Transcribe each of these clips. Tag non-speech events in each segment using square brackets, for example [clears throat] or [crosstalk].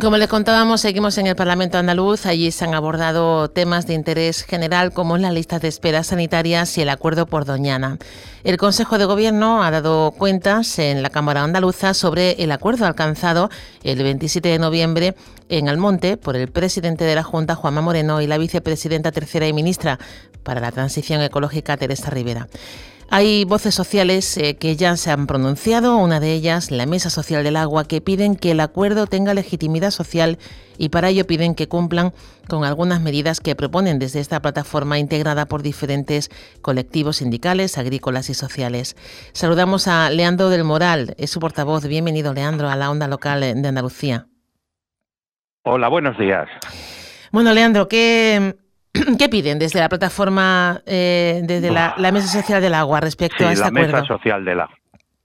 Como les contábamos, seguimos en el Parlamento andaluz. Allí se han abordado temas de interés general como las listas de esperas sanitarias y el acuerdo por Doñana. El Consejo de Gobierno ha dado cuentas en la Cámara Andaluza sobre el acuerdo alcanzado el 27 de noviembre en Almonte por el presidente de la Junta, Juanma Moreno, y la vicepresidenta tercera y ministra para la Transición Ecológica, Teresa Rivera. Hay voces sociales eh, que ya se han pronunciado, una de ellas, la Mesa Social del Agua, que piden que el acuerdo tenga legitimidad social y para ello piden que cumplan con algunas medidas que proponen desde esta plataforma integrada por diferentes colectivos sindicales, agrícolas y sociales. Saludamos a Leandro del Moral, es su portavoz. Bienvenido, Leandro, a la onda local de Andalucía. Hola, buenos días. Bueno, Leandro, ¿qué, [clears throat] ¿Qué piden desde la plataforma, eh, desde la, Mesa Social del Agua respecto a este la Mesa Social del Agua.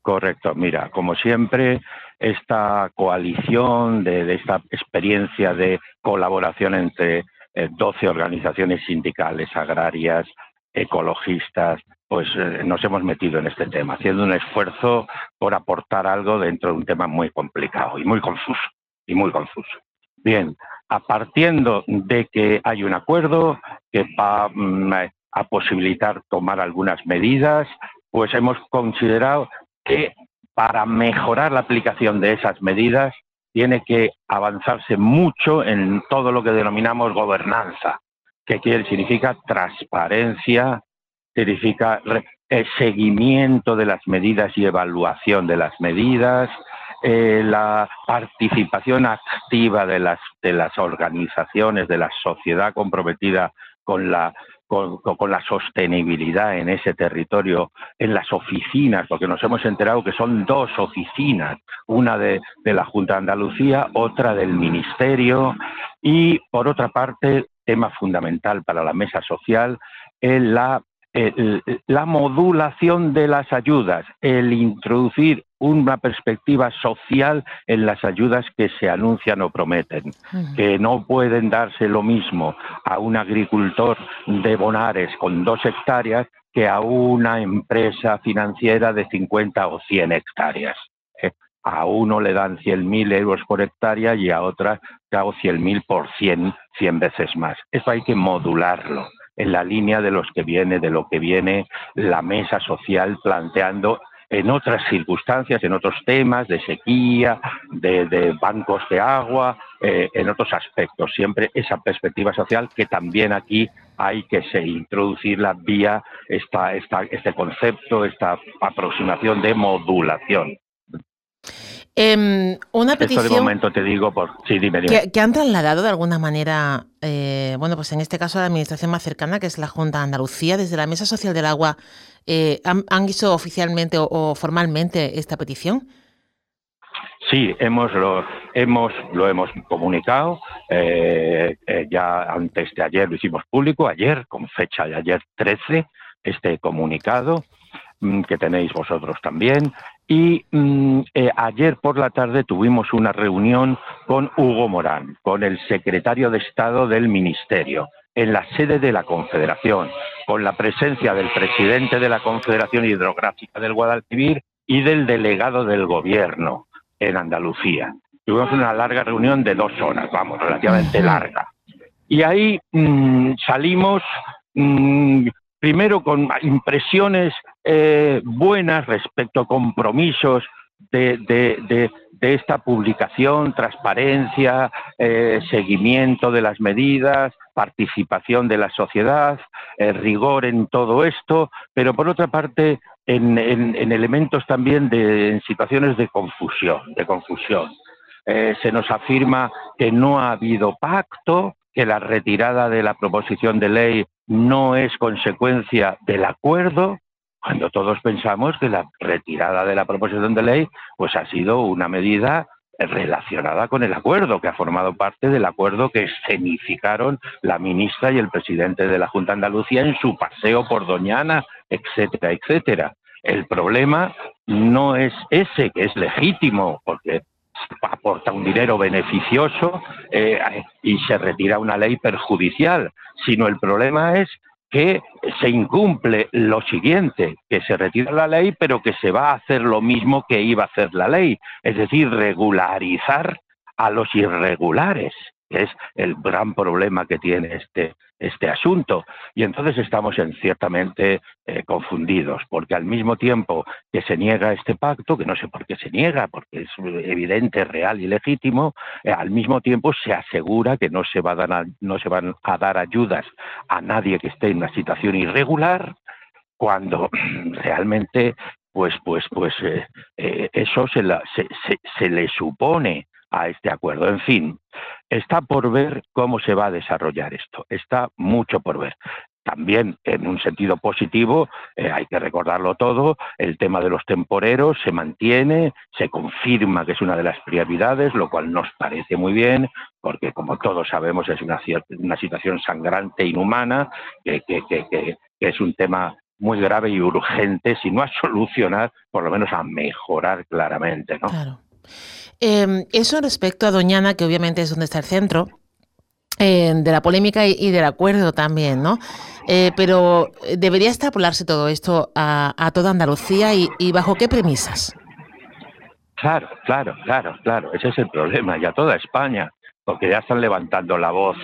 Correcto. Mira, como siempre, esta coalición de, esta experiencia de colaboración entre 12 eh, organizaciones sindicales, agrarias, ecologistas, pues eh, nos hemos metido en este tema, haciendo un esfuerzo por aportar algo dentro de un tema muy complicado y muy confuso, y muy confuso. Bien, a partiendo de que hay un acuerdo que va mm, a posibilitar tomar algunas medidas, pues hemos considerado que para mejorar la aplicación de esas medidas tiene que avanzarse mucho en todo lo que denominamos gobernanza, que quiere, significa transparencia, significa eh, seguimiento de las medidas y evaluación de las medidas, eh, la participación activa de las, de las organizaciones, de la sociedad comprometida con la, con, la sostenibilidad en ese territorio, en las oficinas, porque nos hemos enterado que son dos oficinas, una de, de la Junta de Andalucía, otra del Ministerio, y por otra parte, tema fundamental para la mesa social, es la la modulación de las ayudas, el introducir una perspectiva social en las ayudas que se anuncian o prometen, que no pueden darse lo mismo a un agricultor de Bonares con dos hectáreas que a una empresa financiera de 50 o 100 hectáreas. ¿eh? A uno le dan 100.000 euros por hectárea y a otra hago 100.000 por 100, 100 veces más. Eso hay que modularlo en la línea de los que viene, de lo que viene la mesa social planteando en otras circunstancias, en otros temas de sequía, de, bancos de agua, eh, en otros aspectos. Siempre esa perspectiva social que también aquí hay que se introducirla vía esta, esta, este concepto, esta aproximación de modulación. Em, una petición. Esto de momento te digo por. Sí, dime, Que, han trasladado de alguna manera, eh, bueno, pues en este caso a la administración más cercana, que es la Junta de Andalucía, desde la Mesa Social del Agua, eh, ¿han, ¿han, hecho oficialmente o, formalmente esta petición? Sí, hemos lo hemos lo hemos comunicado. Eh, ya antes de ayer lo hicimos público ayer con fecha de ayer 13 este comunicado mm, que tenéis vosotros también. Y mm, eh, ayer por la tarde tuvimos una reunión con Hugo Morán, con el secretario de Estado del Ministerio, en la sede de la Confederación, con la presencia del presidente de la Confederación Hidrográfica del Guadalquivir y del delegado del Gobierno en Andalucía. Tuvimos una larga reunión de dos horas, vamos, relativamente larga. Y ahí mm, salimos mm, primero con impresiones eh, buenas respecto a compromisos de, esta publicación, transparencia, eh, seguimiento de las medidas, participación de la sociedad, eh, rigor en todo esto, pero por otra parte en, elementos también de en situaciones de confusión, de confusión. se nos afirma que no ha habido pacto, que la retirada de la proposición de ley no es consecuencia del acuerdo, cuando todos pensamos que la retirada de la proposición de ley pues ha sido una medida relacionada con el acuerdo, que ha formado parte del acuerdo que escenificaron la ministra y el presidente de la Junta de Andalucía en su paseo por Doñana, etcétera, etcétera. El problema no es ese, que es legítimo, porque aporta un dinero beneficioso eh, y se retira una ley perjudicial, sino el problema es que se incumple lo siguiente, que se retira la ley, pero que se va a hacer lo mismo que iba a hacer la ley, es decir, regularizar a los irregulares es el gran problema que tiene este, este asunto. Y entonces estamos en, ciertamente eh, confundidos, porque al mismo tiempo que se niega este pacto, que no sé por qué se niega, porque es evidente, real y legítimo, eh, al mismo tiempo se asegura que no se, va a dar, no se van a dar ayudas a nadie que esté en una situación irregular, cuando [clears throat] realmente pues pues pues eh, eso se, se, se, le supone a este acuerdo. En fin, está por ver cómo se va a desarrollar esto. Está mucho por ver. También, en un sentido positivo, eh, hay que recordarlo todo, el tema de los temporeros se mantiene, se confirma que es una de las prioridades, lo cual nos parece muy bien, porque como todos sabemos es una, una situación sangrante, inhumana, que, es un tema muy grave y urgente, si no a solucionar, por lo menos a mejorar claramente. ¿no? Claro. Em, eso respecto a Doñana, que obviamente es donde está el centro, em, de la polémica y, del acuerdo también, ¿no? Eh, pero debería extrapolarse todo esto a, toda Andalucía y, bajo qué premisas. Claro, claro, claro, claro. Ese es el problema. Y a toda España porque ya están levantando la voz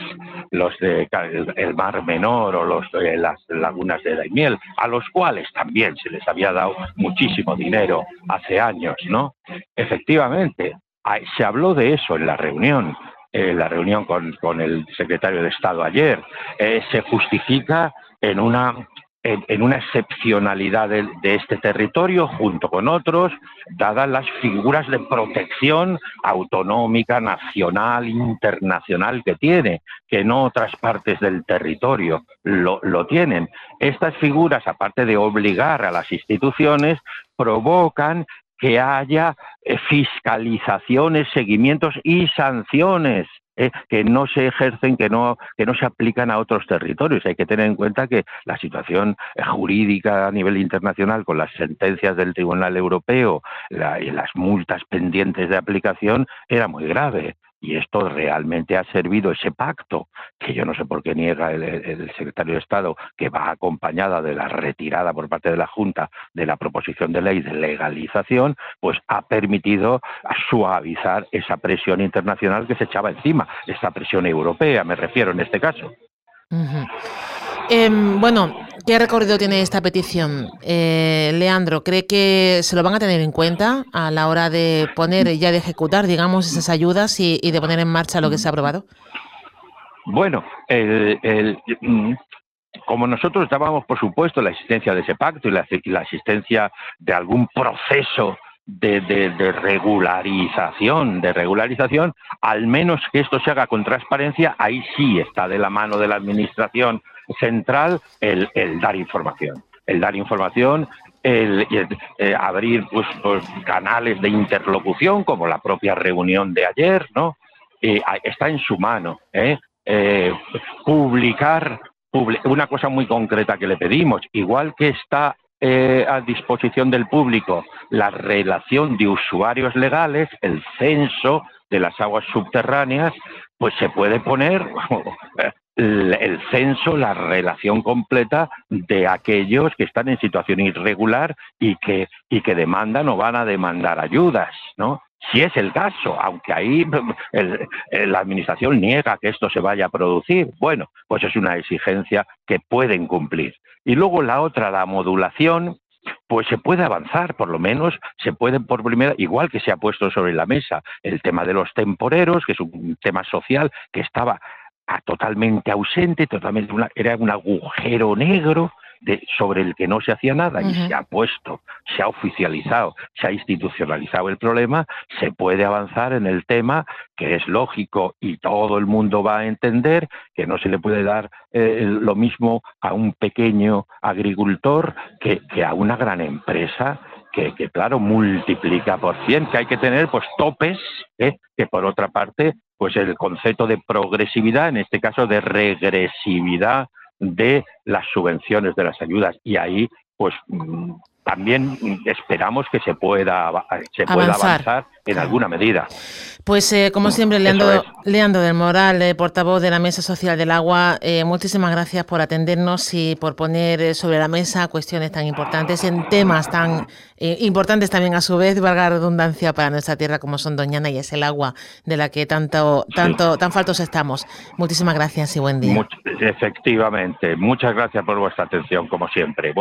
los de el Mar Menor o los de las lagunas de Daimiel, a los cuales también se les había dado muchísimo dinero hace años, ¿no? Efectivamente, se habló de eso en la reunión, en la reunión con, el secretario de Estado ayer. Eh, se justifica en una en, una excepcionalidad de, este territorio junto con otros, dadas las figuras de protección autonómica, nacional, internacional que tiene, que no otras partes del territorio lo, lo tienen. Estas figuras, aparte de obligar a las instituciones, provocan que haya eh, fiscalizaciones, seguimientos y sanciones eh, que no se ejercen, que no, que no se aplican a otros territorios. Hay que tener en cuenta que la situación eh, jurídica a nivel internacional con las sentencias del Tribunal Europeo y las multas pendientes de aplicación era muy grave y esto realmente ha servido ese pacto, que yo no sé por qué niega el, secretario de Estado, que va acompañada de la retirada por parte de la Junta de la proposición de ley de legalización, pues ha permitido suavizar esa presión internacional que se echaba encima, esta presión europea, me refiero en este caso. Em, bueno, ¿qué recorrido tiene esta petición? Eh, Leandro, ¿cree que se lo van a tener en cuenta a la hora de poner y ya de ejecutar, digamos, esas ayudas y, de poner en marcha lo que se ha aprobado? Bueno, mm, como nosotros dábamos, por supuesto, la existencia de ese pacto y la, existencia de algún proceso de, regularización, de regularización, al menos que esto se haga con transparencia, ahí sí está de la mano de la Administración central el, dar información. El dar información, el, eh, abrir pues, pues, canales de interlocución, como la propia reunión de ayer, ¿no? Eh, está en su mano. ¿eh? publicar una cosa muy concreta que le pedimos, igual que está a disposición del público la relación de usuarios legales, el censo de las aguas subterráneas, pues se puede poner [laughs] el censo, la relación completa de aquellos que están en situación irregular y que, y que demandan o van a demandar ayudas, ¿no? Si es el caso, aunque ahí [laughs] la Administración niega que esto se vaya a producir, bueno, pues es una exigencia que pueden cumplir. Y luego la otra, la modulación, pues se puede avanzar, por lo menos se puede por primera, igual que se ha puesto sobre la mesa el tema de los temporeros, que es un tema social que estaba totalmente ausente, totalmente era un agujero negro de, sobre el que no se hacía nada y se ha puesto, se ha oficializado, se ha institucionalizado el problema, se puede avanzar en el tema que es lógico y todo el mundo va a entender que no se le puede dar eh, lo mismo a un pequeño agricultor que, a una gran empresa que, claro, multiplica por 100, que hay que tener pues topes, ¿eh? que por otra parte, pues el concepto de progresividad, en este caso de regresividad de las subvenciones, de las ayudas, y ahí pues mm, también esperamos que se pueda, se pueda avanzar, en alguna medida. Pues eh, como siempre, Leandro, Leandro del Moral, eh, portavoz de la Mesa Social del Agua, eh, muchísimas gracias por atendernos y por poner sobre la mesa cuestiones tan importantes en temas tan importantes también a su vez, valga la redundancia para nuestra tierra como son Doñana y es el agua de la que tanto, tanto, tan faltos estamos. Muchísimas gracias y buen día. efectivamente, muchas gracias por vuestra atención como siempre. Bueno,